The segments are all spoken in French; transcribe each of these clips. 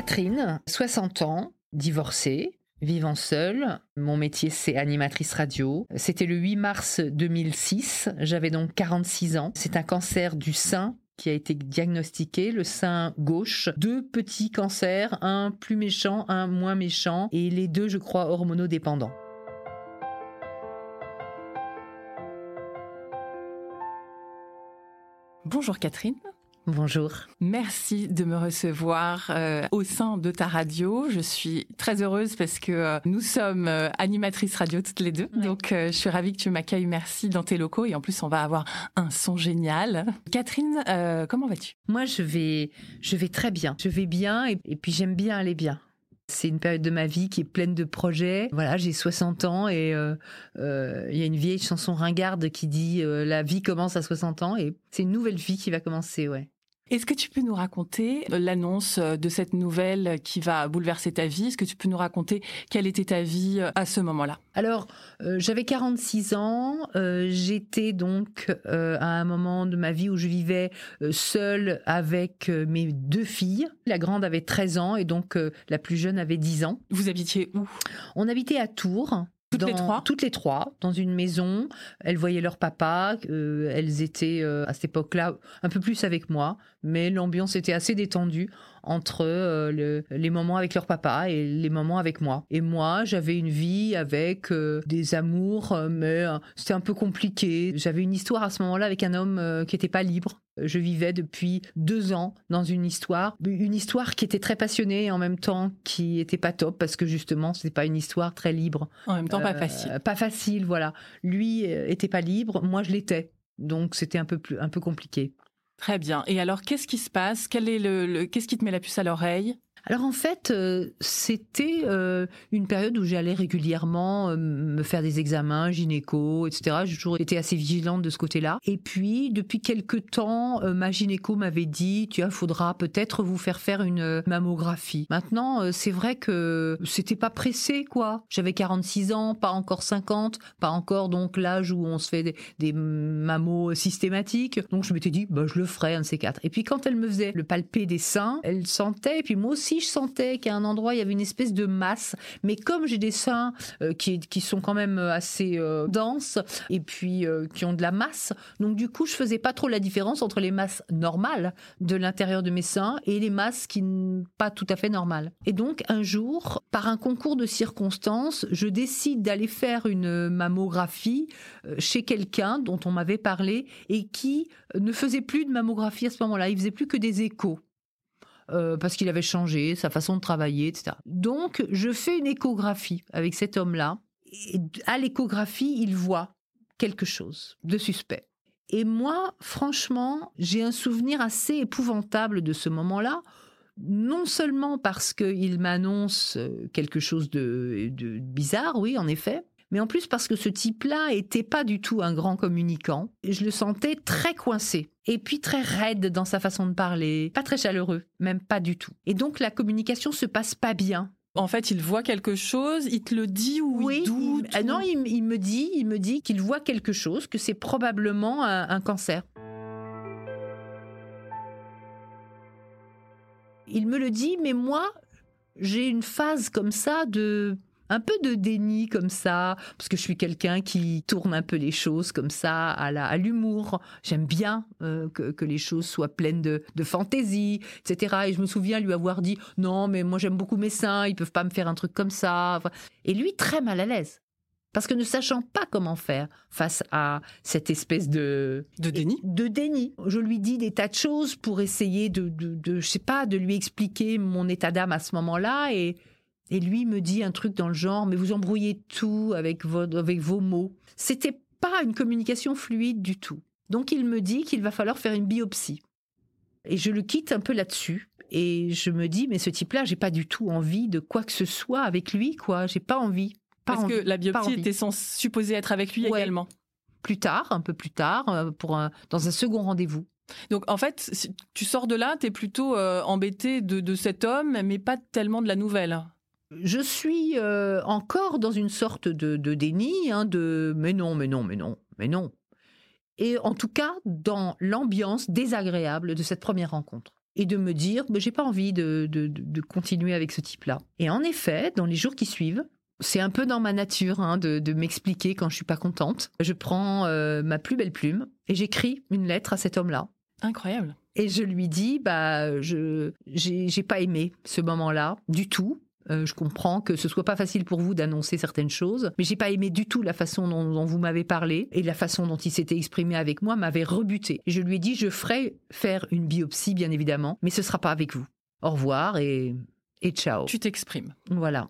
Catherine, 60 ans, divorcée, vivant seule. Mon métier, c'est animatrice radio. C'était le 8 mars 2006. J'avais donc 46 ans. C'est un cancer du sein qui a été diagnostiqué, le sein gauche. Deux petits cancers, un plus méchant, un moins méchant, et les deux, je crois, hormonodépendants. Bonjour Catherine. Bonjour. Merci de me recevoir euh, au sein de ta radio. Je suis très heureuse parce que euh, nous sommes euh, animatrices radio toutes les deux. Donc je suis ravie que tu m'accueilles. Merci dans tes locaux et en plus on va avoir un son génial. Catherine, comment vas-tu? Moi je vais je vais très bien. Je vais bien et, et puis j'aime bien aller bien. C'est une période de ma vie qui est pleine de projets. Voilà, j'ai 60 ans et il y a une vieille chanson ringarde qui dit la vie commence à 60 ans et c'est une nouvelle vie qui va commencer, ouais. Est-ce que tu peux nous raconter l'annonce de cette nouvelle qui va bouleverser ta vie? Est-ce que tu peux nous raconter quelle était ta vie à ce moment-là? Alors, euh, j'avais 46 ans. Euh, J'étais donc euh, à un moment de ma vie où je vivais seule avec mes deux filles. La grande avait 13 ans et donc la plus jeune avait 10 ans. Vous habitiez où? On habitait à Tours. Toutes les trois Toutes les trois, dans une maison. Elles voyaient leur papa. Euh, elles étaient euh, à cette époque-là un peu plus avec moi, mais l'ambiance était assez détendue entre euh, le, les moments avec leur papa et les moments avec moi. Et moi, j'avais une vie avec des amours, mais c'était un peu compliqué. J'avais une histoire à ce moment-là avec un homme qui n'était pas libre. Je vivais depuis deux ans dans une histoire, une histoire qui était très passionnée et en même temps qui était pas top parce que justement c'était pas une histoire très libre. En même temps pas facile. pas facile, voilà. Lui était pas libre, moi je l'étais. Donc c'était un peu plus un peu compliqué. Très bien. Et alors, qu'est-ce qui se passe? Quel est le, qu'est-ce qui te met la puce à l'oreille? Alors en fait, euh, c'était euh, une période où j'allais régulièrement euh, me faire des examens gynéco, etc. J'ai toujours été assez vigilante de ce côté-là. Et puis, depuis quelques temps, ma gynéco m'avait dit, tu vois, faudra peut-être vous faire faire une mammographie. Maintenant, c'est vrai que c'était pas pressé, quoi. J'avais 46 ans, pas encore 50, pas encore donc l'âge où on se fait des, des systématiques. Donc je m'étais dit, bah je le ferai, un de ces quatre. Et puis quand elle me faisait le palpé des seins, elle sentait, et puis moi aussi, je sentais qu'à un endroit il y avait une espèce de masse, mais comme j'ai des seins euh, qui, sont quand même assez euh, denses et puis euh, qui ont de la masse, donc du coup je faisais pas trop la différence entre les masses normales de l'intérieur de mes seins et les masses qui pas tout à fait normales. Et donc un jour, par un concours de circonstances, je décide d'aller faire une mammographie chez quelqu'un dont on m'avait parlé et qui ne faisait plus de mammographie à ce moment-là, il faisait plus que des échos. Euh, parce qu'il avait changé sa façon de travailler, etc. Donc, je fais une échographie avec cet homme-là. À l'échographie, il voit quelque chose de suspect. Et moi, franchement, j'ai un souvenir assez épouvantable de ce moment-là. Non seulement parce qu'il m'annonce euh, quelque chose de, de bizarre, oui, en effet, mais en plus parce que ce type-là était pas du tout un grand communicant. Je le sentais très coincé. Et puis très raide dans sa façon de parler, pas très chaleureux, même pas du tout. Et donc la communication se passe pas bien. En fait, il voit quelque chose, il te le dit ou oui, il doute il, Non, il, me dit, il me dit qu'il voit quelque chose, que c'est probablement un, un cancer. Il me le dit, mais moi, j'ai une phase comme ça de un peu de déni comme ça, parce que je suis quelqu'un qui tourne un peu les choses comme ça à la à l'humour. J'aime bien euh, que, que, les choses soient pleines de, de fantaisie, etc. Et je me souviens lui avoir dit non, mais moi j'aime beaucoup mes seins, ils peuvent pas me faire un truc comme ça. Et lui très mal à l'aise. Parce que ne sachant pas comment faire face à cette espèce de de déni, de déni, je lui dis des tas de choses pour essayer de, de, de je sais pas, de lui expliquer mon état d'âme à ce moment-là et et lui me dit un truc dans le genre, mais vous embrouillez tout avec, vos, avec vos mots. C'était pas une communication fluide du tout. Donc il me dit qu'il va falloir faire une biopsie. Et je le quitte un peu là-dessus. Et je me dis, mais ce type-là, j'ai pas du tout envie de quoi que ce soit avec lui, quoi. J'ai pas envie. Pas Parce envie, que la biopsie était cens- supposée être avec lui Ouais. également. Plus tard, un peu plus tard, euh, pour un- dans un second rendez-vous. Donc en fait, tu sors de là, tu es plutôt euh, embêté de, de cet homme, mais pas tellement de la nouvelle. Je suis euh, encore dans une sorte de, de déni, hein, de mais non, mais non, mais non, mais non. Et en tout cas, dans l'ambiance désagréable de cette première rencontre. Et de me dire, j'ai pas envie de, de- continuer avec ce type-là. Et en effet, dans les jours qui suivent, c'est un peu dans ma nature hein, de, m'expliquer quand je suis pas contente. Je prends euh, ma plus belle plume et j'écris une lettre à cet homme-là. Incroyable. Et je lui dis, bah, je j'ai j'ai pas aimé ce moment-là du tout. Euh, je comprends que ce soit pas facile pour vous d'annoncer certaines choses, mais j'ai pas aimé du tout la façon dont, dont vous m'avez parlé et la façon dont il s'était exprimé avec moi m'avait rebuté. Je lui ai dit, je ferai faire une biopsie bien évidemment, mais ce sera pas avec vous. Au revoir et et ciao. Tu t'exprimes. Voilà.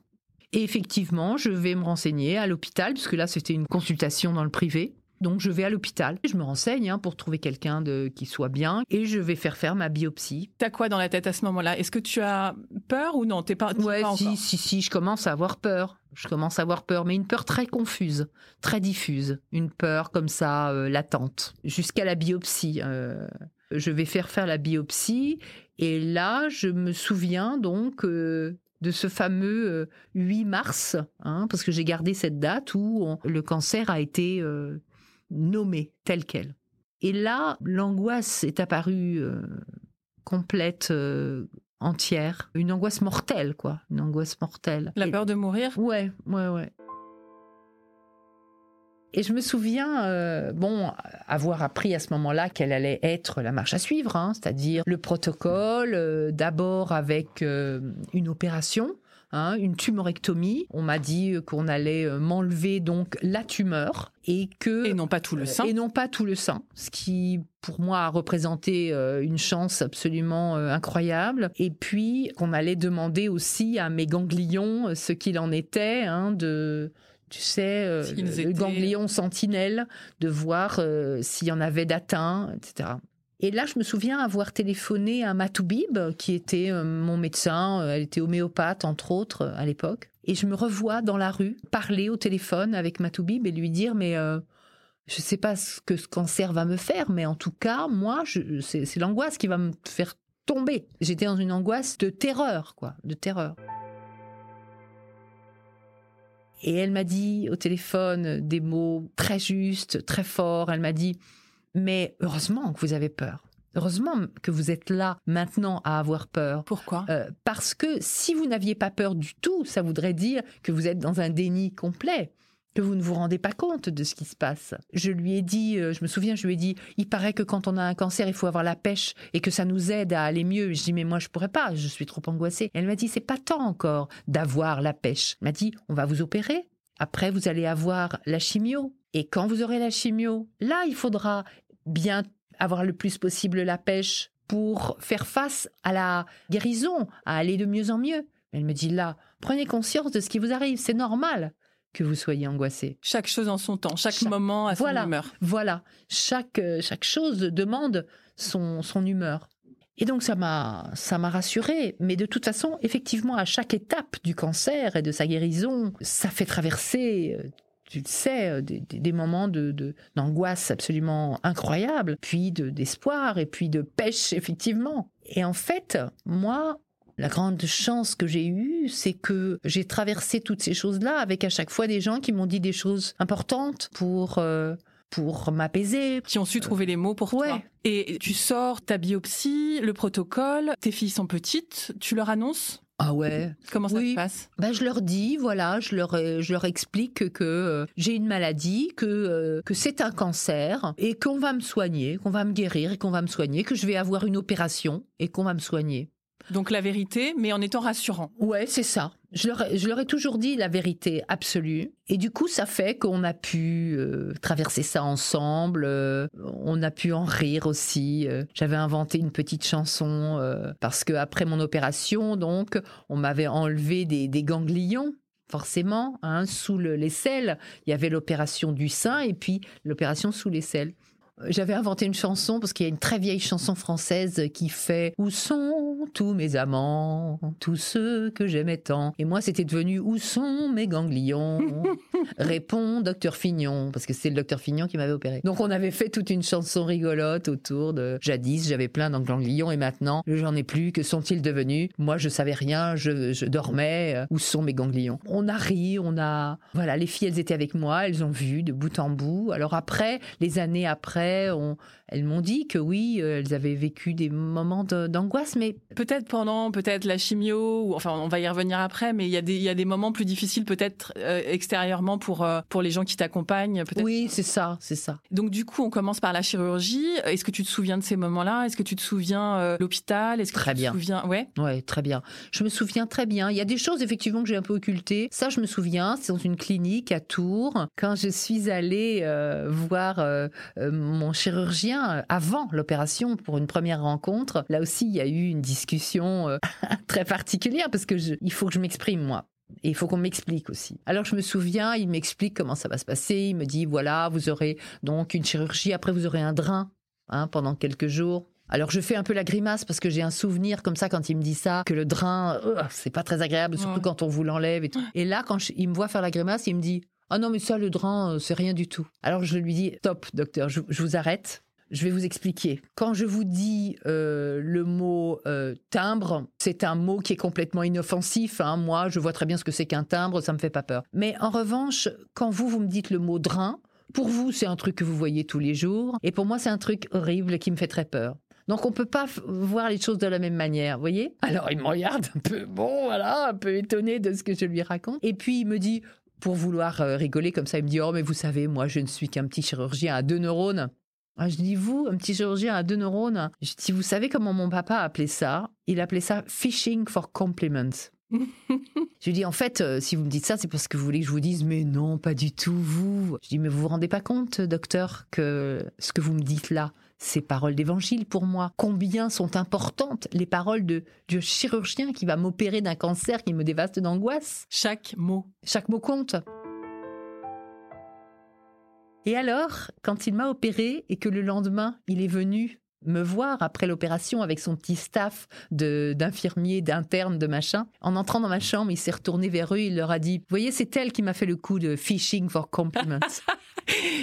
Et effectivement, je vais me renseigner à l'hôpital, puisque là, c'était une consultation dans le privé. Donc, je vais à l'hôpital. Je me renseigne hein, pour trouver quelqu'un de qui soit bien. Et je vais faire faire ma biopsie. T'as quoi dans la tête à ce moment-là? Est-ce que tu as peur ou non? T'es pas, Ouais, pas si, si, si, je commence à avoir peur. Je commence à avoir peur, mais une peur très confuse, très diffuse. Une peur comme ça, euh, latente. Jusqu'à la biopsie. euh, je vais faire faire la biopsie. Et là, je me souviens donc euh, de ce fameux euh, 8 mars, hein, parce que j'ai gardé cette date où on- le cancer a été euh, nommé tel quel. Et là, l'angoisse est apparue euh, complète, euh, entière. Une angoisse mortelle, quoi. Une angoisse mortelle. La Et- peur de mourir? Ouais, ouais, ouais. Et je me souviens, euh, bon, avoir appris à ce moment-là quelle allait être la marche à suivre, hein, c'est-à-dire le protocole, euh, d'abord avec euh, une opération, hein, une tumorectomie. On m'a dit qu'on allait euh, m'enlever donc la tumeur et que et non pas tout le sein. euh, et non pas tout le sein, ce qui pour moi a représenté euh, une chance absolument euh, incroyable. Et puis qu'on allait demander aussi à mes ganglions euh, ce qu'il en était hein, de tu sais, euh, le, le étaient- ganglion sentinelle, de voir euh, s'il y en avait d'atteint, etc. Et là, je me souviens avoir téléphoné à Matoubib, qui était euh, mon médecin. euh, Elle était homéopathe, entre autres, euh, à l'époque. Et je me revois dans la rue parler au téléphone avec Matoubib et lui dire, mais euh, je ne sais pas ce que ce cancer va me faire, mais en tout cas, moi, c'est l'angoisse qui va me faire tomber. J'étais dans une angoisse de terreur, quoi, de terreur. Et elle m'a dit au téléphone des mots très justes, très forts. Elle m'a dit, mais heureusement que vous avez peur. Heureusement que vous êtes là maintenant à avoir peur. Pourquoi? Euh, parce que si vous n'aviez pas peur du tout, ça voudrait dire que vous êtes dans un déni complet, que vous ne vous rendez pas compte de ce qui se passe. Je lui ai dit, euh, je me souviens, je lui ai dit, il paraît que quand on a un cancer, il faut avoir la pêche et que ça nous aide à aller mieux. Je dis, mais moi, je pourrais pas, je suis trop angoissée. Elle m'a dit, c'est pas temps encore d'avoir la pêche. Elle m'a dit, on va vous opérer. Après, vous allez avoir la chimio. Et quand vous aurez la chimio, là, il faudra bien avoir le plus possible la pêche pour faire face à la guérison, à aller de mieux en mieux. Elle me dit là, prenez conscience de ce qui vous arrive, c'est normal que vous soyez angoissé. Chaque chose en son temps, chaque, Chaque- moment son Voilà. humeur. Voilà, chaque, euh, chaque chose demande son, son humeur. Et donc ça m'a ça m'a rassurée, mais de toute façon, effectivement, à chaque étape du cancer et de sa guérison, ça fait traverser, euh, tu le sais, euh, des, moments de de- d'angoisse absolument incroyables, puis de d'espoir et puis de pêche effectivement. Et en fait, moi, la grande chance que j'ai eue, c'est que j'ai traversé toutes ces choses-là avec à chaque fois des gens qui m'ont dit des choses importantes pour euh, pour m'apaiser. Qui ont su trouver les mots pour Ouais. toi. Et tu sors ta biopsie, le protocole, tes filles sont petites, tu leur annonces? Ah ouais. Comment ça Oui. se passe? Ben, je leur dis, voilà, je leur, euh, je leur explique que euh, j'ai une maladie, que, euh, que c'est un cancer et qu'on va me soigner, qu'on va me guérir et qu'on va me soigner, que je vais avoir une opération et qu'on va me soigner. Donc la vérité, mais en étant rassurant. Ouais, c'est ça. Je leur, ai- toujours dit la vérité absolue. Et du coup, ça fait qu'on a pu euh, traverser ça ensemble. euh, on a pu en rire aussi. euh. J'avais inventé une petite chanson parce que après mon opération, donc, on m'avait enlevé des, ganglions. Forcément, hein, sous le- les selles, il y avait l'opération du sein et puis l'opération sous les selles. J'avais inventé une chanson parce qu'il y a une très vieille chanson française qui fait Où sont tous mes amants, tous ceux que j'aimais tant? Et moi, c'était devenu Où sont mes ganglions? Répond docteur Fignon, parce que c'est le docteur Fignon qui m'avait opéré. Donc on avait fait toute une chanson rigolote autour de jadis, j'avais plein de ganglions et maintenant, j'en ai plus. Que sont-ils devenus? Moi, je savais rien, je, je dormais. Où sont mes ganglions? On a ri, on a. Voilà, les filles, elles étaient avec moi, elles ont vu de bout en bout. Alors après, les années après, on, elles m'ont dit que oui, euh, elles avaient vécu des moments d'angoisse, mais peut-être pendant peut-être la chimio, ou enfin on va y revenir après, mais il y a des il y a des moments plus difficiles peut-être euh, extérieurement pour euh, pour les gens qui t'accompagnent. Oui, c'est ça, c'est ça. Donc du coup, on commence par la chirurgie. Est-ce que tu te souviens de ces moments-là? Est-ce que tu te souviens l'hôpital? Est-ce que très tu bien. te souviens? Ouais. Ouais, très bien. Je me souviens très bien. Il y a des choses effectivement que j'ai un peu occultées. Ça, je me souviens. C'est dans une clinique à Tours quand je suis allée voir mon chirurgien avant l'opération pour une première rencontre. Là aussi, il y a eu une discussion euh, très particulière parce que il faut que je m'exprime moi. Et il faut qu'on m'explique aussi. Alors je me souviens, il m'explique comment ça va se passer. Il me dit voilà, vous aurez donc une chirurgie, après vous aurez un drain hein, pendant quelques jours. Alors je fais un peu la grimace parce que j'ai un souvenir comme ça quand il me dit ça que le drain euh, c'est pas très agréable surtout quand on vous l'enlève et tout. Et là quand il me voit faire la grimace, il me dit ah non mais ça le drain euh, c'est rien du tout. Alors je lui dis top docteur, je vous arrête. Je vais vous expliquer. Quand je vous dis euh, le mot euh, timbre, c'est un mot qui est complètement inoffensif. Hein. Moi, je vois très bien ce que c'est qu'un timbre, ça me fait pas peur. Mais en revanche, quand vous, vous me dites le mot drain, pour vous, c'est un truc que vous voyez tous les jours. Et pour moi, c'est un truc horrible qui me fait très peur. Donc on peut pas voir les choses de la même manière, vous voyez? Alors il me regarde un peu, bon voilà, un peu étonné de ce que je lui raconte. Et puis il me dit, pour vouloir euh, rigoler comme ça, il me dit, oh mais vous savez, moi je ne suis qu'un petit chirurgien à deux neurones. Ah, je dis, vous, un petit chirurgien à deux neurones? Je dis, vous savez comment mon papa appelait ça? Il appelait ça fishing for compliments. je lui dis, en fait, euh, si vous me dites ça, c'est parce que vous voulez que je vous dise, mais non, pas du tout, vous. Je dis, mais vous vous rendez pas compte, docteur, que ce que vous me dites là, c'est paroles d'évangile pour moi. Combien sont importantes les paroles de, du chirurgien qui va m'opérer d'un cancer qui me dévaste d'angoisse Chaque mot. Chaque mot compte. Et alors, quand il m'a opéré et que le lendemain, il est venu me voir après l'opération avec son petit staff d'infirmiers, d'internes, de machin. En entrant dans ma chambre, il s'est retourné vers eux, il leur a dit, vous voyez, c'est elle qui m'a fait le coup de fishing for compliments.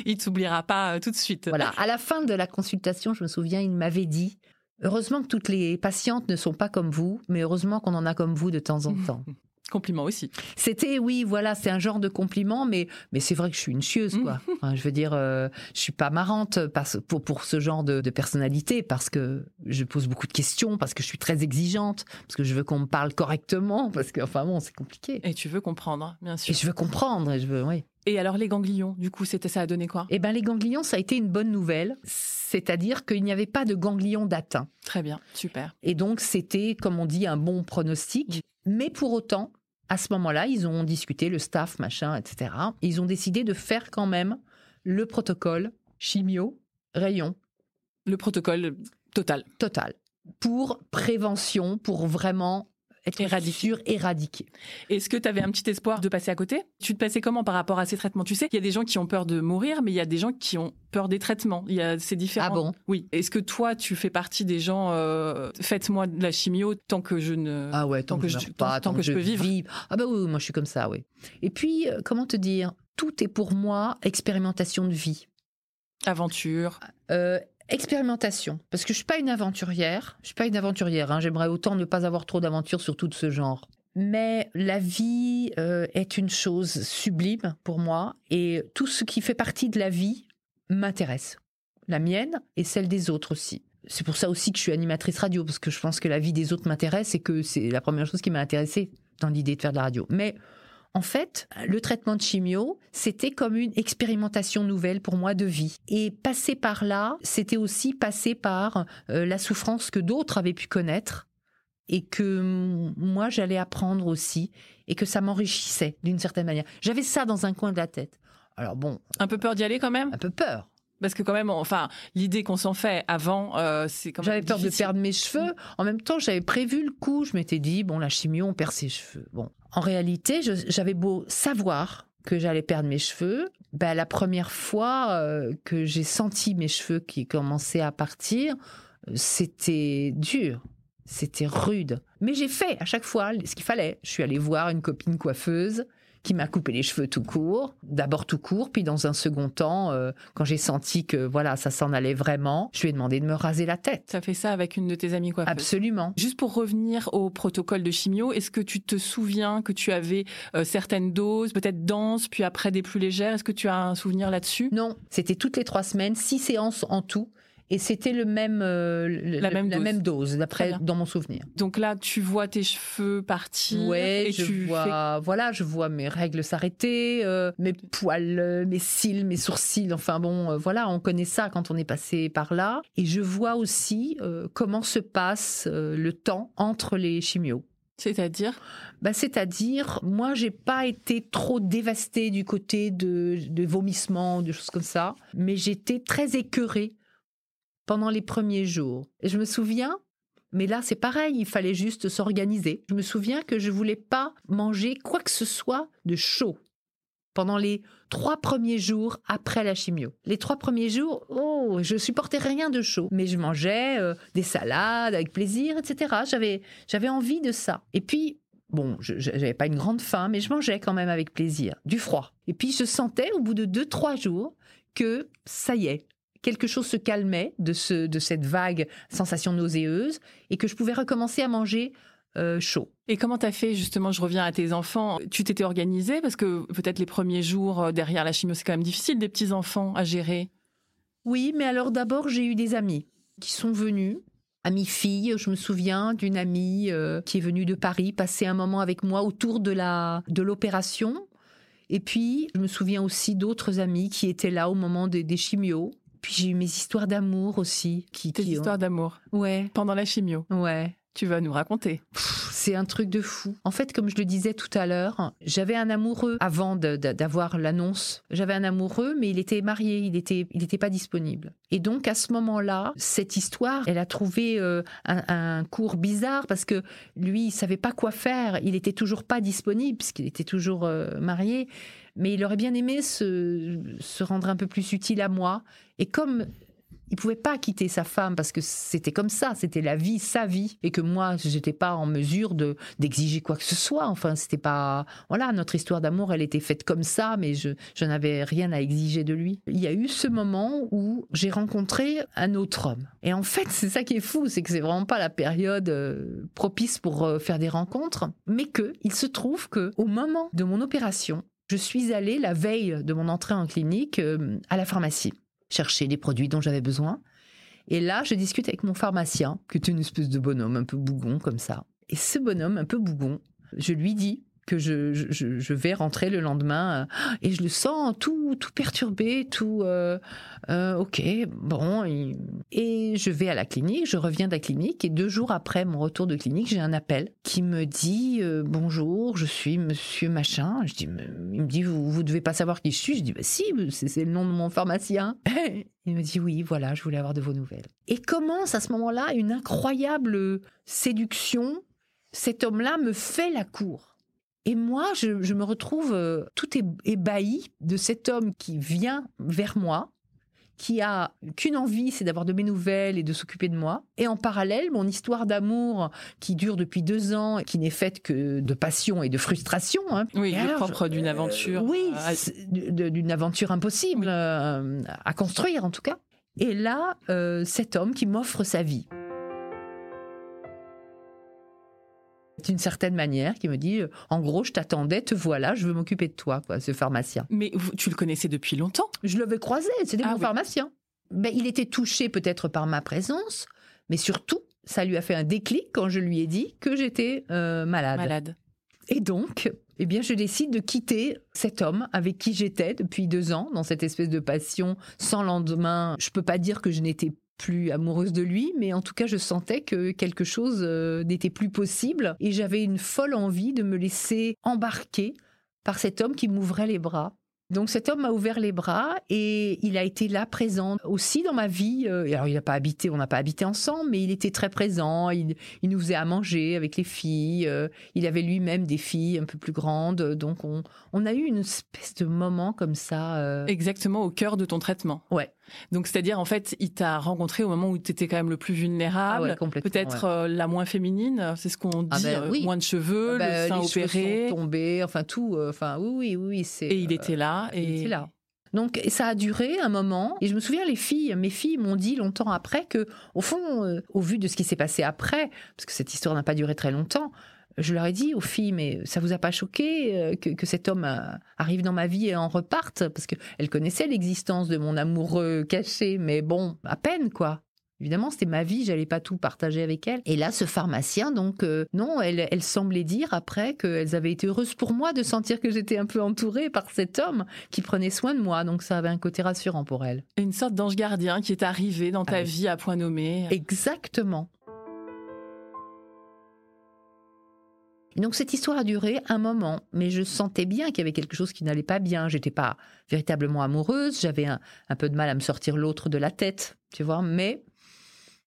il t'oubliera pas euh, tout de suite. Voilà. À la fin de la consultation, je me souviens, il m'avait dit, heureusement que toutes les patientes ne sont pas comme vous, mais heureusement qu'on en a comme vous de temps en temps. Compliment aussi. C'était, oui, voilà, c'est un genre de compliment, mais, mais c'est vrai que je suis une chieuse, quoi. je veux dire, euh, je suis pas marrante pour, pour ce genre de, personnalité, parce que je pose beaucoup de questions, parce que je suis très exigeante, parce que je veux qu'on me parle correctement, parce que, enfin bon, c'est compliqué. Et tu veux comprendre, bien sûr. Et je veux comprendre, et je veux, oui. Et alors les ganglions, du coup, c'était ça a donné quoi? Eh ben les ganglions, ça a été une bonne nouvelle, c'est-à-dire qu'il n'y avait pas de ganglions d'atteint. Très bien, super. Et donc c'était, comme on dit, un bon pronostic. Mais pour autant, à ce moment-là, ils ont discuté, le staff, machin, etc. ils ont décidé de faire quand même le protocole chimio rayon. Le protocole total. Total. Pour prévention, pour vraiment être éradiqué. éradiqué. Est-ce que tu avais un petit espoir de passer à côté? Tu te passais comment par rapport à ces traitements? Tu sais, il y a des gens qui ont peur de mourir, mais il y a des gens qui ont peur des traitements. Il y a c'est différent. Ah bon? Oui. Est-ce que toi, tu fais partie des gens euh, Faites-moi de la chimio tant que je ne. Ah ouais, tant, que, je, pas, tant, que, je peux vivre. Ah bah oui, moi je suis comme ça, oui. Et puis, euh, comment te dire? Tout est pour moi expérimentation de vie. Aventure. Euh, Expérimentation, parce que je suis pas une aventurière. Je suis pas une aventurière. Hein. J'aimerais autant ne pas avoir trop d'aventures sur tout ce genre. Mais la vie euh, est une chose sublime pour moi, et tout ce qui fait partie de la vie m'intéresse. La mienne et celle des autres aussi. C'est pour ça aussi que je suis animatrice radio, parce que je pense que la vie des autres m'intéresse et que c'est la première chose qui m'a intéressée dans l'idée de faire de la radio. Mais en fait, le traitement de chimio, c'était comme une expérimentation nouvelle pour moi de vie. Et passer par là, c'était aussi passer par euh, la souffrance que d'autres avaient pu connaître et que moi j'allais apprendre aussi et que ça m'enrichissait d'une certaine manière. J'avais ça dans un coin de la tête. Alors bon, un peu peur d'y aller quand même? Un peu peur. Parce que quand même, enfin, l'idée qu'on s'en fait avant, euh, c'est quand même. J'avais peur de perdre mes cheveux. En même temps, j'avais prévu le coup. Je m'étais dit, bon, la chimio, on perd ses cheveux. Bon, en réalité, j'avais beau savoir que j'allais perdre mes cheveux, ben, la première fois euh, que j'ai senti mes cheveux qui commençaient à partir, c'était dur. C'était rude. Mais j'ai fait à chaque fois ce qu'il fallait. Je suis allée voir une copine coiffeuse qui m'a coupé les cheveux tout court. D'abord tout court, puis dans un second temps, euh, quand j'ai senti que voilà, ça s'en allait vraiment, je lui ai demandé de me raser la tête. Ça fait ça avec une de tes amies coiffeuses? Absolument. Juste pour revenir au protocole de chimio, est-ce que tu te souviens que tu avais euh, certaines doses, peut-être denses, puis après des plus légères? Est-ce que tu as un souvenir là-dessus? Non, c'était toutes les trois semaines, six séances en tout et c'était le même euh, la, même, la même dose d'après dans mon souvenir. Donc là, tu vois tes cheveux partir ouais, je vois voilà, je vois mes règles s'arrêter, euh, mes poils, euh, mes cils, mes sourcils, enfin bon, voilà, on connaît ça quand on est passé par là. Et je vois aussi comment se passe le temps entre les chimios. C'est-à-dire? Bah, C'est-à-dire, moi, j'ai pas été trop dévastée du côté de, de vomissements, de choses comme ça, mais j'étais très écœurée pendant les premiers jours. Et je me souviens, mais là c'est pareil, il fallait juste s'organiser. Je me souviens que je voulais pas manger quoi que ce soit de chaud pendant les trois premiers jours après la chimio. Les trois premiers jours, oh, je supportais rien de chaud, mais je mangeais euh, des salades avec plaisir, etc. J'avais, j'avais envie de ça. Et puis, bon, je n'avais pas une grande faim, mais je mangeais quand même avec plaisir, du froid. Et puis je sentais au bout de deux, trois jours que ça y est, quelque chose se calmait de, ce, de cette vague sensation nauséeuse et que je pouvais recommencer à manger euh, chaud. Et comment t'as fait justement Je reviens à tes enfants. Tu t'étais organisée? Parce que peut-être les premiers jours euh, derrière la chimio, c'est quand même difficile des petits enfants à gérer. Oui, mais alors d'abord j'ai eu des amis qui sont venus. Amis filles, je me souviens d'une amie euh, qui est venue de Paris passer un moment avec moi autour de la de l'opération. Et puis je me souviens aussi d'autres amis qui étaient là au moment des, des chimios puis j'ai eu mes histoires d'amour aussi. Qui, Tes histoires d'amour Ouais. Pendant la chimio Ouais. Tu vas nous raconter. C'est un truc de fou. En fait, comme je le disais tout à l'heure, j'avais un amoureux avant d'avoir l'annonce. J'avais un amoureux, mais il était marié, il était, il n'était pas disponible. Et donc à ce moment-là, cette histoire, elle a trouvé euh, un, cours bizarre parce que lui, il savait pas quoi faire. Il était toujours pas disponible puisqu'il était toujours euh, marié mais il aurait bien aimé se, se, rendre un peu plus utile à moi. Et comme il pouvait pas quitter sa femme parce que c'était comme ça, c'était la vie, sa vie, et que moi, je n'étais pas en mesure de d'exiger quoi que ce soit. Enfin, c'était pas voilà, notre histoire d'amour, elle était faite comme ça, mais je, je n'avais rien à exiger de lui. Il y a eu ce moment où j'ai rencontré un autre homme, et en fait, c'est ça qui est fou, c'est que c'est vraiment pas la période euh, propice pour euh, faire des rencontres, mais que il se trouve que au moment de mon opération, je suis allée la veille de mon entrée en clinique euh, à la pharmacie chercher les produits dont j'avais besoin. Et là, je discute avec mon pharmacien, qui était une espèce de bonhomme un peu bougon comme ça. Et ce bonhomme un peu bougon, je lui dis que je, vais rentrer le lendemain euh, et je le sens tout, tout perturbé, tout euh, euh, ok, bon. Et, je vais à la clinique, je reviens de la clinique et deux jours après mon retour de clinique, j'ai un appel qui me dit bonjour, je suis monsieur machin. Je dis, il me dit vous, vous devez pas savoir qui je suis. Je dis bah si, c'est le nom de mon pharmacien. Il me dit oui, voilà, je voulais avoir de vos nouvelles. Et commence à ce moment-là une incroyable séduction. Cet homme-là me fait la cour. Et moi, je, me retrouve euh, tout ébahi de cet homme qui vient vers moi, qui a qu'une envie, c'est d'avoir de mes nouvelles et de s'occuper de moi. Et en parallèle, mon histoire d'amour qui dure depuis deux ans, qui n'est faite que de passion et de frustration. Hein. Oui, le propre d'une aventure. oui, euh, d'une aventure impossible euh, à construire en tout cas. Et là, cet homme qui m'offre sa vie. D'une certaine manière, qui me dit, euh, en gros, je t'attendais, te voilà, je veux m'occuper de toi, quoi, ce pharmacien. Mais tu le connaissais depuis longtemps Je l'avais croisé, c'était ah mon pharmacien. Ben, il était touché peut-être par ma présence, mais surtout, ça lui a fait un déclic quand je lui ai dit que j'étais euh, malade. Malade. Et donc, eh bien, je décide de quitter cet homme avec qui j'étais depuis deux ans, dans cette espèce de passion sans lendemain. Je peux pas dire que je n'étais plus amoureuse de lui, mais en tout cas, je sentais que quelque chose euh, n'était plus possible et j'avais une folle envie de me laisser embarquer par cet homme qui m'ouvrait les bras Donc cet homme m'a ouvert les bras et il a été là présent aussi dans ma vie. Euh, alors il n'a pas habité, on n'a pas habité ensemble, mais il était très présent. Il, nous faisait à manger avec les filles. Euh, il avait lui-même des filles un peu plus grandes. Donc on, on a eu une espèce de moment comme ça. Exactement au cœur de ton traitement. Ouais. Donc c'est-à-dire en fait, il t'a rencontré au moment où tu étais quand même le plus vulnérable, ah peut-être la moins féminine, c'est ce qu'on ah dit, ben moins de cheveux, ah le ben, sein les opéré, tombé, enfin tout, enfin oui oui oui, c'est. Et il était là et... là. Donc ça a duré un moment et je me souviens les filles, mes filles m'ont dit longtemps après que au fond, euh, au vu de ce qui s'est passé après, parce que cette histoire n'a pas duré très longtemps, je leur ai dit aux filles, mais ça vous a pas choqué euh, que, cet homme euh, arrive dans ma vie et en reparte? Parce qu'elles connaissaient l'existence de mon amoureux caché, mais bon, à peine quoi. Évidemment, c'était ma vie, j'allais pas tout partager avec elle. Et là, ce pharmacien, donc, euh, non, elle, elle semblait dire après qu'elles avaient été heureuses pour moi de sentir que j'étais un peu entourée par cet homme qui prenait soin de moi. Donc, ça avait un côté rassurant pour elle. Une sorte d'ange gardien qui est arrivé dans ta ah vie à point nommé. Exactement. Donc cette histoire a duré un moment, mais je sentais bien qu'il y avait quelque chose qui n'allait pas bien. J'étais pas véritablement amoureuse, j'avais un, peu de mal à me sortir l'autre de la tête, tu vois, mais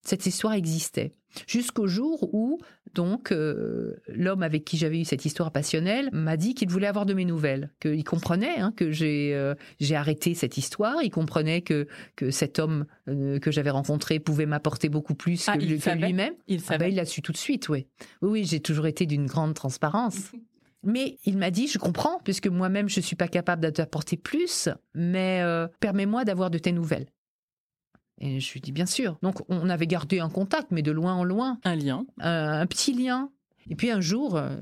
cette histoire existait. Jusqu'au jour où, donc, euh, l'homme avec qui j'avais eu cette histoire passionnelle m'a dit qu'il voulait avoir de mes nouvelles, qu'il comprenait hein, que j'ai euh, j'ai arrêté cette histoire, il comprenait que, que cet homme euh, que j'avais rencontré pouvait m'apporter beaucoup plus ah, que, lui-même. Il ah ben, il l'a su tout de suite, oui. Oui, oui, j'ai toujours été d'une grande transparence. Mais il m'a dit, je comprends, puisque moi-même je ne suis pas capable de t'apporter plus, mais permets-moi d'avoir de tes nouvelles. Et je lui dis bien sûr. Donc on avait gardé un contact, mais de loin en loin. Un lien. un petit lien. Et puis un jour, euh,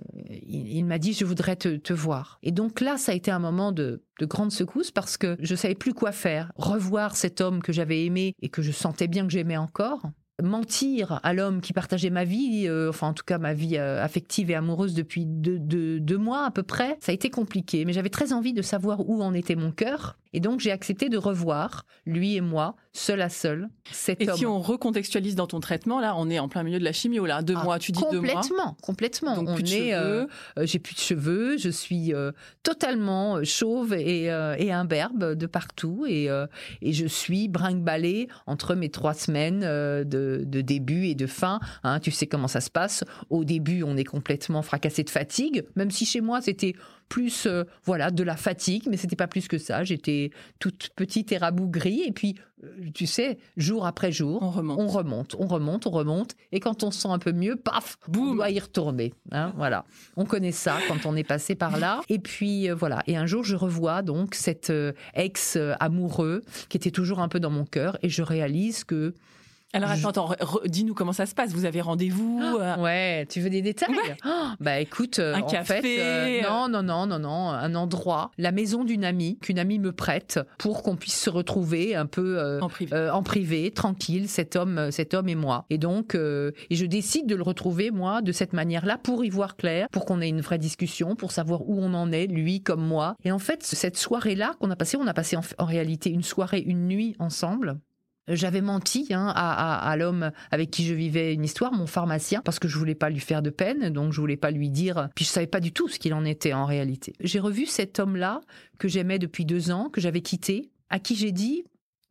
il, m'a dit je voudrais te, voir. Et donc là, ça a été un moment de, de grande secousse parce que je savais plus quoi faire. Revoir cet homme que j'avais aimé et que je sentais bien que j'aimais encore mentir à l'homme qui partageait ma vie, euh, enfin en tout cas ma vie euh, affective et amoureuse depuis deux, mois à peu près, ça a été compliqué. Mais j'avais très envie de savoir où en était mon cœur. Et donc j'ai accepté de revoir, lui et moi, seul à seul, cet et homme. Et si on recontextualise dans ton traitement, là, on est en plein milieu de la chimio, là, deux ah, mois, tu dis deux mois. Complètement, complètement. Donc, on est, euh, j'ai plus de cheveux, je suis totalement chauve et, et imberbe de partout, et, et je suis brinque entre mes trois semaines de de, début et de fin. Hein, tu sais comment ça se passe. Au début, on est complètement fracassé de fatigue, même si chez moi, c'était plus euh, voilà de la fatigue, mais c'était pas plus que ça. J'étais toute petite et rabougrie, et puis euh, tu sais, jour après jour, on remonte, on remonte, on remonte, on remonte, et quand on se sent un peu mieux, paf, Boum. on doit y retourner. Hein, voilà, on connaît ça quand on est passé par là. Et puis euh, voilà, et un jour je revois donc cet ex amoureux qui était toujours un peu dans mon cœur, et je réalise que alors attends, dis-nous comment ça se passe. Vous avez rendez-vous euh Ouais, tu veux des détails oh, Bah écoute, euh, un en café. Fait, euh, non, non, non, non, non, un endroit, la maison d'une amie qu'une amie me prête pour qu'on puisse se retrouver un peu en, privé. en privé, tranquille, cet homme, cet homme et moi. Et donc, et je décide de le retrouver moi de cette manière-là pour y voir clair, pour qu'on ait une vraie discussion, pour savoir où on en est, lui comme moi. Et en fait, cette soirée-là qu'on a passée, on a passé en réalité une soirée, une nuit ensemble j'avais menti hein, à, l'homme avec qui je vivais une histoire, mon pharmacien, parce que je voulais pas lui faire de peine, donc je voulais pas lui dire. Puis je savais pas du tout ce qu'il en était en réalité. J'ai revu cet homme-là que j'aimais depuis deux ans, que j'avais quitté, à qui j'ai dit,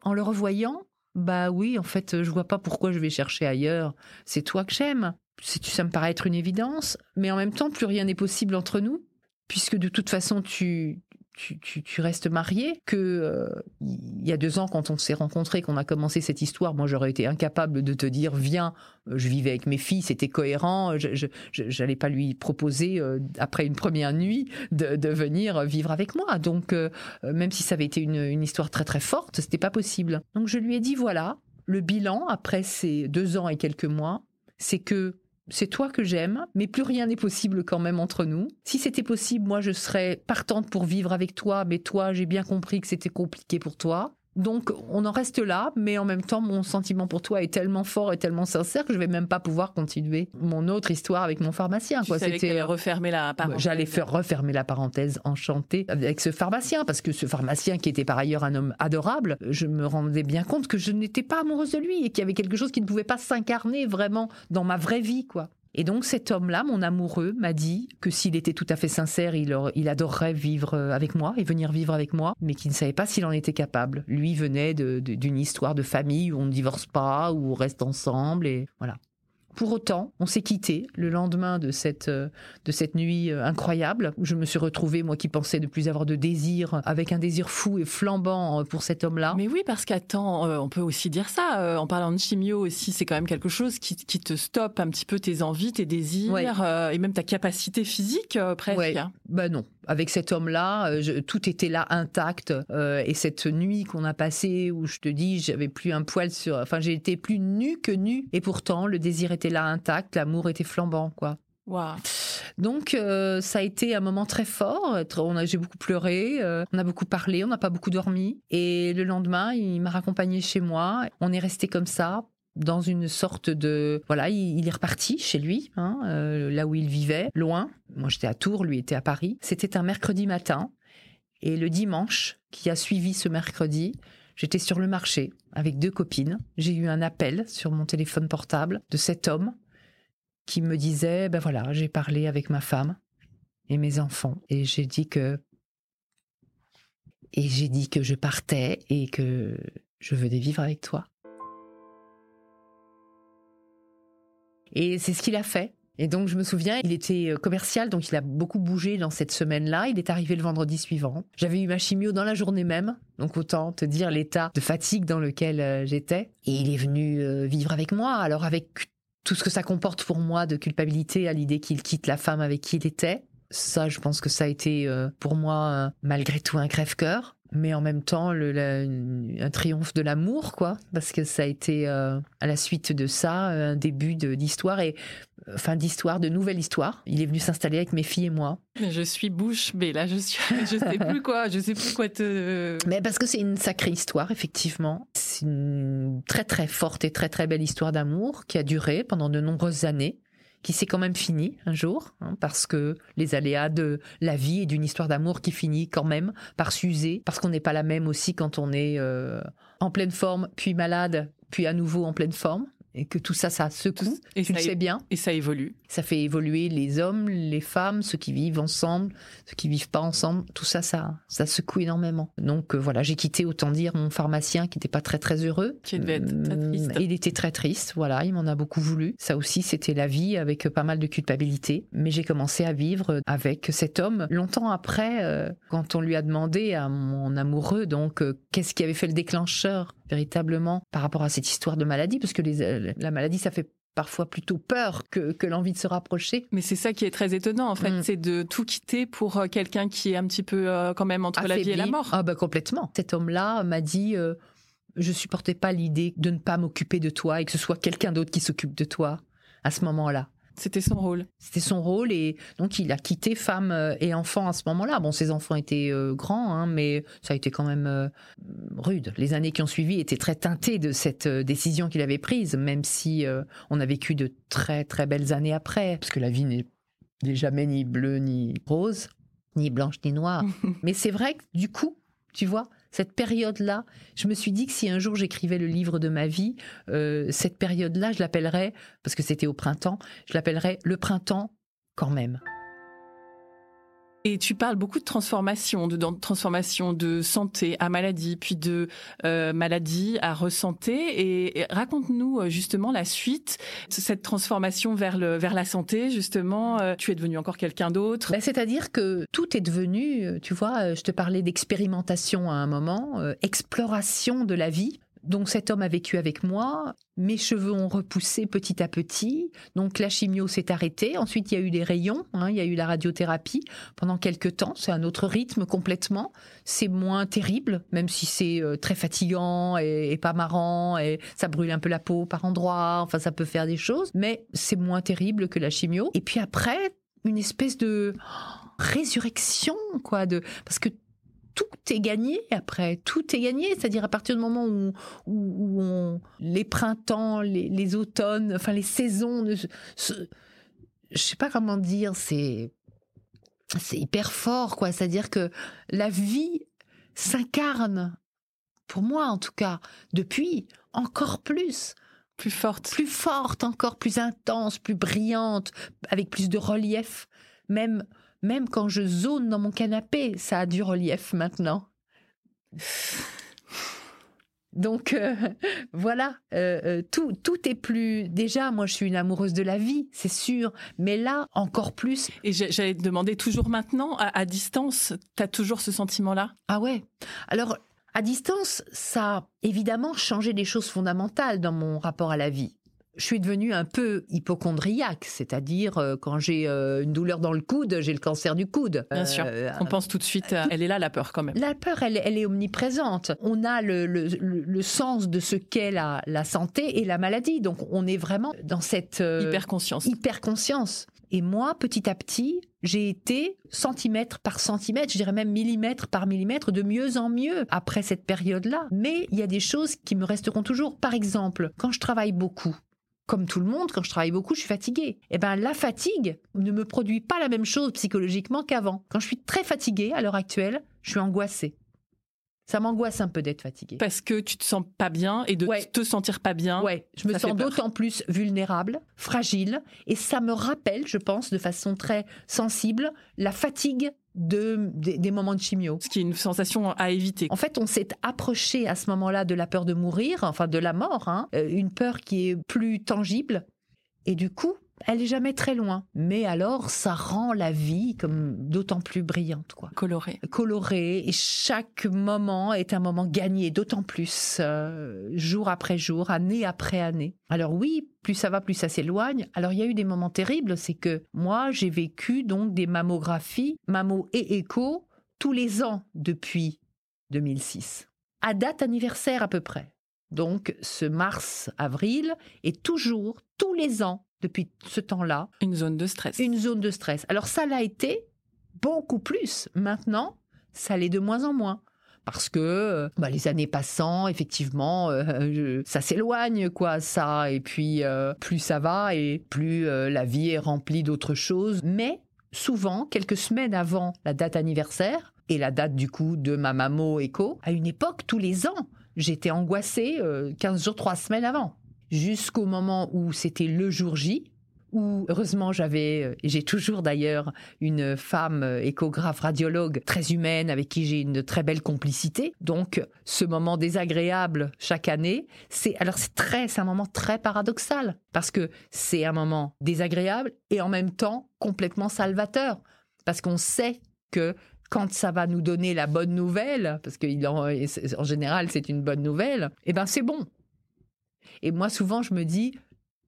en le revoyant, bah oui, en fait, je vois pas pourquoi je vais chercher ailleurs. C'est toi que j'aime. Ça me paraît être une évidence, mais en même temps, plus rien n'est possible entre nous, puisque de toute façon, tu, tu, restes marié, que euh, il y a deux ans quand on s'est rencontrés, qu'on a commencé cette histoire, moi j'aurais été incapable de te dire viens, euh, je vivais avec mes filles, c'était cohérent, je n'allais pas lui proposer euh, après une première nuit de, venir vivre avec moi. Donc même si ça avait été une, une histoire très très forte, c'était pas possible. Donc je lui ai dit voilà, le bilan après ces deux ans et quelques mois, c'est que c'est toi que j'aime, mais plus rien n'est possible quand même entre nous. Si c'était possible, moi je serais partante pour vivre avec toi, mais toi j'ai bien compris que c'était compliqué pour toi. Donc on en reste là, mais en même temps mon sentiment pour toi est tellement fort et tellement sincère que je vais même pas pouvoir continuer mon autre histoire avec mon pharmacien. Tu C'était refermer la parenthèse. J'allais faire refermer la parenthèse enchantée avec ce pharmacien parce que ce pharmacien qui était par ailleurs un homme adorable, je me rendais bien compte que je n'étais pas amoureuse de lui et qu'il y avait quelque chose qui ne pouvait pas s'incarner vraiment dans ma vraie vie quoi. Et donc cet homme-là, mon amoureux, m'a dit que s'il était tout à fait sincère, il, adorerait vivre euh, avec moi et venir vivre avec moi, mais qu'il ne savait pas s'il en était capable. Lui venait d'une histoire de famille où on ne divorce pas, où on reste ensemble, et voilà. Pour autant, on s'est quitté le lendemain de cette, euh, de cette nuit euh, incroyable où je me suis retrouvée, moi qui pensais ne plus avoir de désir, avec un désir fou et flambant euh, pour cet homme-là. Mais oui, parce qu'attends, on peut aussi dire ça. En parlant de chimio aussi, c'est quand même quelque chose qui, qui, te stoppe un petit peu tes envies, tes désirs et même ta capacité physique presque. Ouais. Ben non, avec cet homme-là, tout était là intact. Euh, et cette nuit qu'on a passée, où je te dis, j'avais plus un poil sur, enfin, j'ai été plus nue que nue. Et pourtant, le désir était là intact, l'amour était flambant, quoi. Wow. Donc euh, ça a été un moment très fort. On a, j'ai beaucoup pleuré, on a beaucoup parlé, on n'a pas beaucoup dormi. Et le lendemain, il m'a raccompagné chez moi. On est resté comme ça dans une sorte de voilà il, est reparti chez lui hein, euh, là où il vivait loin moi j'étais à Tours lui était à Paris c'était un mercredi matin et le dimanche qui a suivi ce mercredi j'étais sur le marché avec deux copines j'ai eu un appel sur mon téléphone portable de cet homme qui me disait ben voilà j'ai parlé avec ma femme et mes enfants et j'ai dit que et j'ai dit que je partais et que je venais vivre avec toi Et c'est ce qu'il a fait. Et donc, je me souviens, il était euh, commercial, donc il a beaucoup bougé dans cette semaine-là. Il est arrivé le vendredi suivant. J'avais eu ma chimio dans la journée même, donc autant te dire l'état de fatigue dans lequel euh, j'étais. Et il est venu euh, vivre avec moi. Alors, avec tout ce que ça comporte pour moi de culpabilité à l'idée qu'il quitte la femme avec qui il était. Ça, je pense que ça a été pour moi, malgré tout, un crève-cœur mais en même temps le, un triomphe de l'amour quoi. Parce que ça a été euh, à la suite de ça un début d'histoire et fin d'histoire de nouvelle histoire. Il est venu s'installer avec mes filles et moi. Je suis bouche bée là je suis je sais plus quoi je sais plus quoi te mais parce que c'est une sacrée histoire effectivement. C'est une très très forte et très très belle histoire d'amour qui a duré pendant de nombreuses années qui s'est quand même fini un jour, hein, parce que les aléas de la vie et d'une histoire d'amour qui finit quand même par s'user, parce qu'on n'est pas la même aussi quand on est euh, en pleine forme, puis malade, puis à nouveau en pleine forme et que tout ça, ça secoue. Et tu le sais bien. Et ça évolue. Ça fait évoluer les hommes, les femmes, ceux qui vivent ensemble, ceux qui vivent pas ensemble. Tout ça, ça, ça secoue énormément. Donc euh, voilà, j'ai quitté, autant dire, mon pharmacien qui n'était pas très très heureux. Qui devait être très triste. Il était très triste. Voilà, il m'en a beaucoup voulu. Ça aussi, c'était la vie avec pas mal de culpabilité. Mais j'ai commencé à vivre avec cet homme longtemps après, euh, quand on lui a demandé à mon amoureux, donc euh, qu'est-ce qui avait fait le déclencheur véritablement par rapport à cette histoire de maladie, parce que les, la maladie, ça fait parfois plutôt peur que, que l'envie de se rapprocher. Mais c'est ça qui est très étonnant en fait, mm. c'est de tout quitter pour euh, quelqu'un qui est un petit peu euh, quand même entre la vie et la mort. Ah bah complètement. Cet homme-là m'a dit euh, je supportais pas l'idée de ne pas m'occuper de toi et que ce soit quelqu'un d'autre qui s'occupe de toi à ce moment-là. C'était son rôle. C'était son rôle et donc il a quitté femme euh, et enfant à ce moment-là. Bon, ses enfants étaient euh, grands, hein, mais ça a été quand même euh, rude. Les années qui ont suivi étaient très teintées de cette décision qu'il avait prise, même si on a vécu de très très belles années après, parce que la vie n'est jamais ni bleue ni rose, ni blanche ni noire. mais c'est vrai que du coup, tu vois, cette période-là, je me suis dit que si un jour j'écrivais le livre de ma vie, euh, cette période-là, je l'appellerais, parce que c'était au printemps, je l'appellerais le printemps quand même. Et tu parles beaucoup de transformation, de, transformation de santé à maladie, puis de euh, maladie à ressanté. Et, raconte-nous euh, justement la suite, cette transformation vers le vers la santé. Justement, euh, tu es devenu encore quelqu'un d'autre. Ben, c'est-à-dire que tout est devenu, tu vois, je te parlais d'expérimentation à un moment, exploration de la vie. Donc cet homme a vécu avec moi, mes cheveux ont repoussé petit à petit, donc la chimio s'est arrêtée, ensuite il y a eu des rayons, hein, il y a eu la radiothérapie pendant quelques temps, c'est un autre rythme complètement, c'est moins terrible, même si c'est euh, très fatigant et, pas marrant, et ça brûle un peu la peau par endroits, enfin ça peut faire des choses, mais c'est moins terrible que la chimio. Et puis après, une espèce de résurrection, quoi, de parce que tout est gagné après, tout est gagné. C'est-à-dire à partir du moment où, où, on, les printemps, les, automnes, enfin les saisons, ne, je sais pas comment dire, c'est c'est hyper fort quoi. C'est-à-dire que la vie s'incarne, pour moi en tout cas, depuis encore plus Plus forte. Plus forte encore, plus intense, plus brillante, avec plus de relief. Même, même quand je zone dans mon canapé, ça a du relief maintenant. Donc euh, voilà, euh, euh, tout, tout est plus. Déjà, moi, je suis une amoureuse de la vie, c'est sûr, mais là, encore plus. Et j'allais te demander toujours maintenant, à, à distance, tu as toujours ce sentiment-là? Ah ouais. Alors, à distance, ça a évidemment changé des choses fondamentales dans mon rapport à la vie je suis devenue un peu hypochondriaque, c'est-à-dire euh, quand j'ai euh, une douleur dans le coude, j'ai le cancer du coude. Bien sûr, euh, on pense tout de suite, elle est là la peur quand même. La peur, elle, elle est omniprésente. On a le, le, le sens de ce qu'est la, la, santé et la maladie, donc on est vraiment dans cette hyper-conscience. Hyper-conscience. Et moi, petit à petit, j'ai été centimètre par centimètre, je dirais même millimètre par millimètre, de mieux en mieux après cette période-là. Mais il y a des choses qui me resteront toujours. Par exemple, quand je travaille beaucoup, comme tout le monde, quand je travaille beaucoup, je suis fatiguée. Eh ben, la fatigue ne me produit pas la même chose psychologiquement qu'avant. Quand je suis très fatiguée à l'heure actuelle, je suis angoissée. Ça m'angoisse un peu d'être fatiguée. Parce que tu te sens pas bien et de te sentir pas bien. Ouais, je me sens d'autant plus vulnérable, fragile, et ça me rappelle, je pense, de façon très sensible, la fatigue de, des, moments de chimio. Ce qui est une sensation à éviter. En fait, on s'est approché à ce moment-là de la peur de mourir, enfin de la mort, hein, euh, une peur qui est plus tangible. Et du coup, elle est jamais très loin. Mais alors, ça rend la vie comme d'autant plus brillante, quoi. Colorée. Colorée. Et chaque moment est un moment gagné, d'autant plus, euh, jour après jour, année après année. Alors oui, plus ça va, plus ça s'éloigne. Alors il y a eu des moments terribles, c'est que moi, j'ai vécu donc des mammographies, mammo et écho, tous les ans depuis 2006. À date anniversaire à peu près. Donc ce mars-avril est toujours, tous les ans, depuis ce temps-là. Une zone de stress. Une zone de stress. Alors ça l'a été beaucoup plus. Maintenant, ça l'est de moins en moins. Parce que euh, bah, les années passant, effectivement, euh, ça s'éloigne, quoi, ça. Et puis, euh, plus ça va et plus la vie est remplie d'autres choses. Mais souvent, quelques semaines avant la date anniversaire, et la date du coup de ma maman écho, à une époque, tous les ans, j'étais angoissée 15 jours, 3 semaines avant jusqu'au moment où c'était le jour J, où heureusement j'avais, euh, j'ai toujours d'ailleurs une femme euh, échographe radiologue très humaine avec qui j'ai une très belle complicité. Donc ce moment désagréable chaque année, c'est alors c'est très, c'est un moment très paradoxal parce que c'est un moment désagréable et en même temps complètement salvateur parce qu'on sait que quand ça va nous donner la bonne nouvelle, parce qu'en en général c'est une bonne nouvelle, eh ben c'est bon, et moi, souvent, je me dis,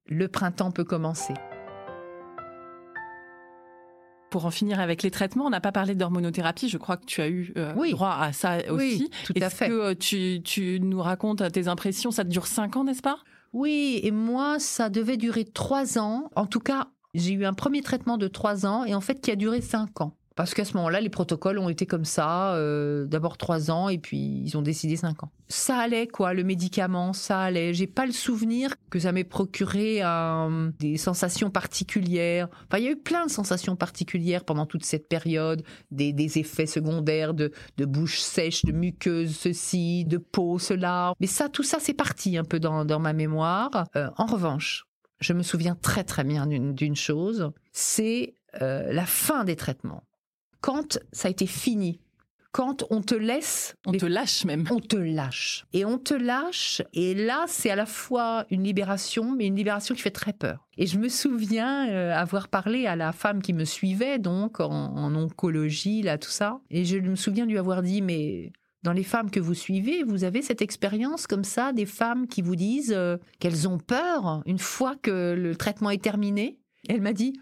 le printemps peut commencer. Pour en finir avec les traitements, on n'a pas parlé d'hormonothérapie. Je crois que tu as eu euh, droit à ça aussi. Oui, tout à fait. Est-ce que euh, tu, tu nous racontes tes impressions? Ça dure cinq ans, n'est-ce pas? Oui, et moi, ça devait durer trois ans. En tout cas, j'ai eu un premier traitement de trois ans et en fait qui a duré cinq ans. Parce qu'à ce moment-là, les protocoles ont été comme ça, euh, d'abord trois ans et puis ils ont décidé cinq ans. Ça allait quoi, le médicament, ça allait. J'ai pas le souvenir que ça m'ait procuré euh, des sensations particulières. Enfin, il y a eu plein de sensations particulières pendant toute cette période, des, effets secondaires de, bouche sèche, de muqueuse, ceci, de peau, cela. Mais ça, tout ça, c'est parti un peu dans, ma mémoire. Euh, en revanche, je me souviens très très bien d'une chose, c'est la fin des traitements quand ça a été fini, quand on te laisse. On te lâche même. On te lâche. Et on te lâche. Et là, c'est à la fois une libération, mais une libération qui fait très peur. Et je me souviens euh, avoir parlé à la femme qui me suivait, donc en, oncologie, là, tout ça. Et je me souviens lui avoir dit, mais dans les femmes que vous suivez, vous avez cette expérience comme ça, des femmes qui vous disent euh, qu'elles ont peur une fois que le traitement est terminé? Elle m'a dit,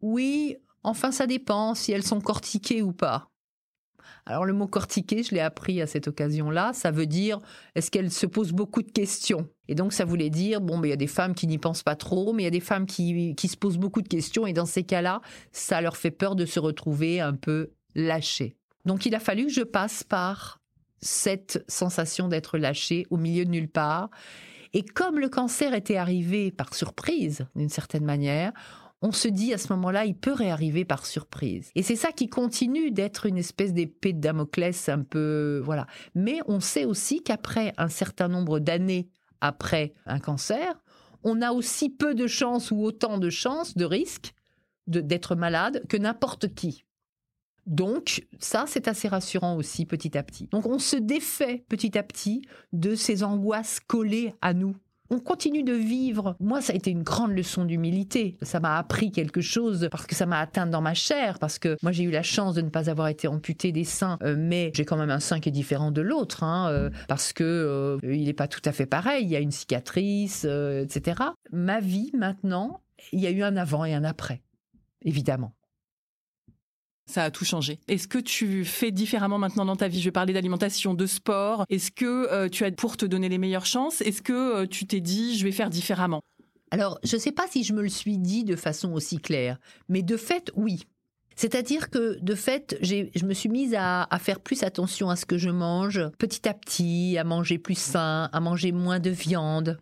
oui, Enfin, ça dépend si elles sont cortiquées ou pas. Alors le mot cortiqué, je l'ai appris à cette occasion-là, ça veut dire est-ce qu'elles se posent beaucoup de questions? Et donc ça voulait dire, bon, ben, il y a des femmes qui n'y pensent pas trop, mais il y a des femmes qui, qui se posent beaucoup de questions, et dans ces cas-là, ça leur fait peur de se retrouver un peu lâchées. Donc il a fallu que je passe par cette sensation d'être lâchée au milieu de nulle part. Et comme le cancer était arrivé par surprise, d'une certaine manière, on se dit à ce moment-là, il peut réarriver par surprise. Et c'est ça qui continue d'être une espèce d'épée de Damoclès un peu, voilà. Mais on sait aussi qu'après un certain nombre d'années après un cancer, on a aussi peu de chances ou autant de chances, de risques d'être malade que n'importe qui. Donc, ça, c'est assez rassurant aussi petit à petit. Donc, on se défait petit à petit de ces angoisses collées à nous. On continue de vivre. Moi, ça a été une grande leçon d'humilité. Ça m'a appris quelque chose parce que ça m'a atteint dans ma chair. Parce que moi, j'ai eu la chance de ne pas avoir été amputée des seins, euh, mais j'ai quand même un sein qui est différent de l'autre, hein, euh, parce que euh, il n'est pas tout à fait pareil. Il y a une cicatrice, etc. Ma vie maintenant, il y a eu un avant et un après, évidemment. Ça a tout changé. Est-ce que tu fais différemment maintenant dans ta vie? Je vais parler d'alimentation, de sport. Est-ce que euh, tu as pour te donner les meilleures chances? Est-ce que euh, tu t'es dit je vais faire différemment? Alors, je ne sais pas si je me le suis dit de façon aussi claire, mais de fait, oui. C'est-à-dire que, de fait, je me suis mise à, à, faire plus attention à ce que je mange, petit à petit, à manger plus sain, à manger moins de viande,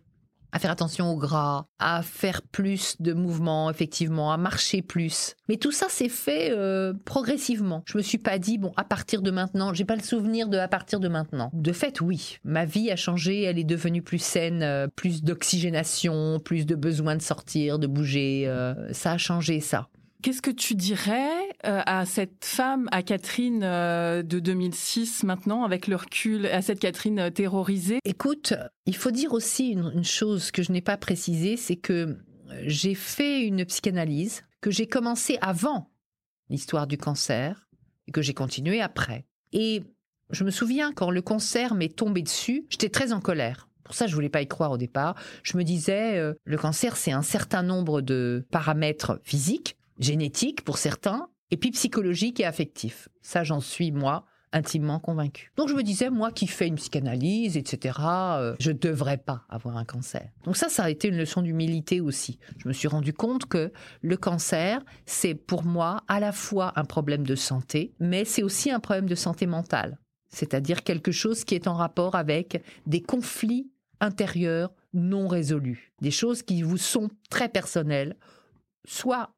à faire attention au gras, à faire plus de mouvements, effectivement, à marcher plus. Mais tout ça s'est fait euh, progressivement. Je me suis pas dit bon à partir de maintenant, j'ai pas le souvenir de à partir de maintenant. De fait, oui, ma vie a changé, elle est devenue plus saine, euh, plus d'oxygénation, plus de besoin de sortir, de bouger. Euh, ça a changé ça. Qu'est-ce que tu dirais euh, à cette femme, à Catherine euh, de 2006 maintenant, avec le recul, à cette Catherine euh, terrorisée? Écoute, il faut dire aussi une, chose que je n'ai pas précisée, c'est que j'ai fait une psychanalyse que j'ai commencé avant l'histoire du cancer et que j'ai continué après. Et je me souviens quand le cancer m'est tombé dessus, j'étais très en colère. Pour ça, je voulais pas y croire au départ. Je me disais, le cancer, c'est un certain nombre de paramètres physiques génétique pour certains, et puis psychologique et affectif. Ça, j'en suis, moi, intimement convaincu. Donc je me disais, moi qui fais une psychanalyse, etc., euh, je devrais pas avoir un cancer. Donc ça, ça a été une leçon d'humilité aussi. Je me suis rendu compte que le cancer, c'est pour moi à la fois un problème de santé, mais c'est aussi un problème de santé mentale. C'est-à-dire quelque chose qui est en rapport avec des conflits intérieurs non résolus, des choses qui vous sont très personnelles, soit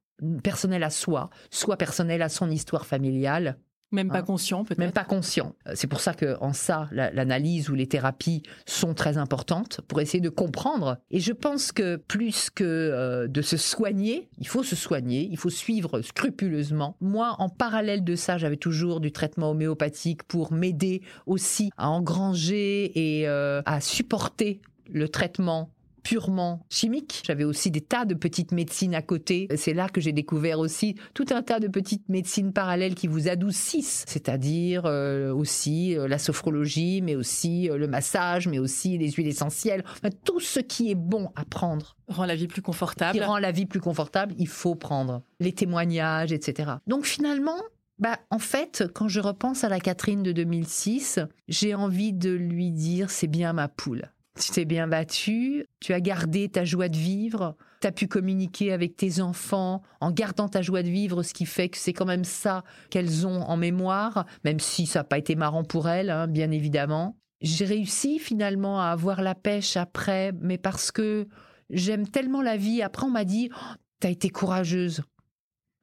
personnel à soi, soit personnel à son histoire familiale. Même pas hein? conscient, peut-être? Même pas conscient. Euh, c'est pour ça que en ça, l'analyse ou les thérapies sont très importantes pour essayer de comprendre. Et je pense que plus que euh, de se soigner, il faut se soigner, il faut suivre scrupuleusement. Moi, en parallèle de ça, j'avais toujours du traitement homéopathique pour m'aider aussi à engranger et euh, à supporter le traitement purement chimique. J'avais aussi des tas de petites médecines à côté. C'est là que j'ai découvert aussi tout un tas de petites médecines parallèles qui vous adoucissent, c'est-à-dire euh, aussi euh, la sophrologie, mais aussi euh, le massage, mais aussi les huiles essentielles. tout ce qui est bon à prendre. Rend la vie plus confortable. Qui rend la vie plus confortable, il faut prendre. Les témoignages, etc. Donc finalement, bah, en fait, quand je repense à la Catherine de 2006, j'ai envie de lui dire c'est bien ma poule. Tu t'es bien battu, tu as gardé ta joie de vivre, tu as pu communiquer avec tes enfants en gardant ta joie de vivre, ce qui fait que c'est quand même ça qu'elles ont en mémoire, même si ça n'a pas été marrant pour elles, hein, bien évidemment. J'ai réussi finalement à avoir la pêche après, mais parce que j'aime tellement la vie. Après, on m'a dit, oh, t'as été courageuse.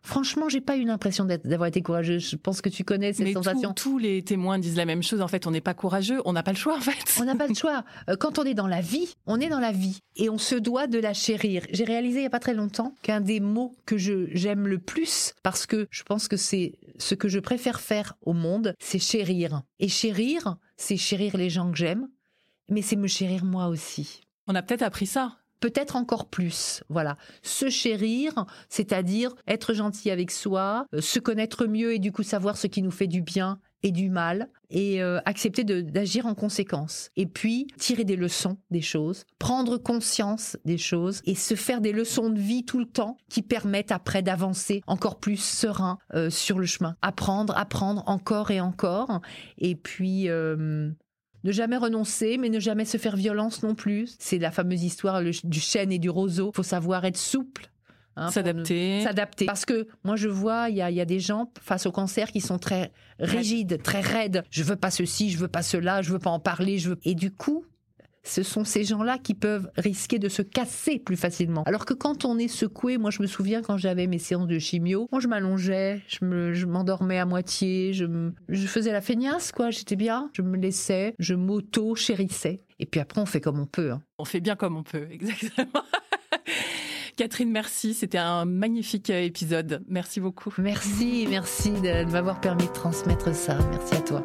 Franchement, j'ai pas eu l'impression d'avoir été courageuse. Je pense que tu connais cette sensation. tous les témoins disent la même chose. En fait, on n'est pas courageux. On n'a pas le choix, en fait. On n'a pas le choix. Euh, quand on est dans la vie, on est dans la vie et on se doit de la chérir. J'ai réalisé il y a pas très longtemps qu'un des mots que je j'aime le plus, parce que je pense que c'est ce que je préfère faire au monde, c'est chérir. Et chérir, c'est chérir les gens que j'aime, mais c'est me chérir moi aussi. On a peut-être appris ça peut-être encore plus. Voilà, se chérir, c'est-à-dire être gentil avec soi, euh, se connaître mieux et du coup savoir ce qui nous fait du bien et du mal et euh, accepter d'agir en conséquence. Et puis tirer des leçons des choses, prendre conscience des choses et se faire des leçons de vie tout le temps qui permettent après d'avancer encore plus serein euh, sur le chemin. Apprendre, apprendre encore et encore. Et puis ne jamais renoncer, mais ne jamais se faire violence non plus. C'est la fameuse histoire du chêne et du roseau. Il faut savoir être souple. Hein, s'adapter. S'adapter. Parce que moi, je vois, il y a, des gens face au cancer qui sont très rigides, très raides. Je veux pas ceci, je veux pas cela, je veux pas en parler. Je veux... Et du coup, ce sont ces gens-là qui peuvent risquer de se casser plus facilement. Alors que quand on est secoué, moi je me souviens quand j'avais mes séances de chimio, moi je m'allongeais, je m'endormais à moitié, je, je faisais la feignasse quoi, j'étais bien, je me laissais, je m'auto-chérissais. Et puis après, on fait comme on peut. Hein. On fait bien comme on peut, exactement. Catherine, merci. C'était un magnifique euh, épisode. Merci beaucoup. Merci, merci de m'avoir permis de transmettre ça. Merci à toi.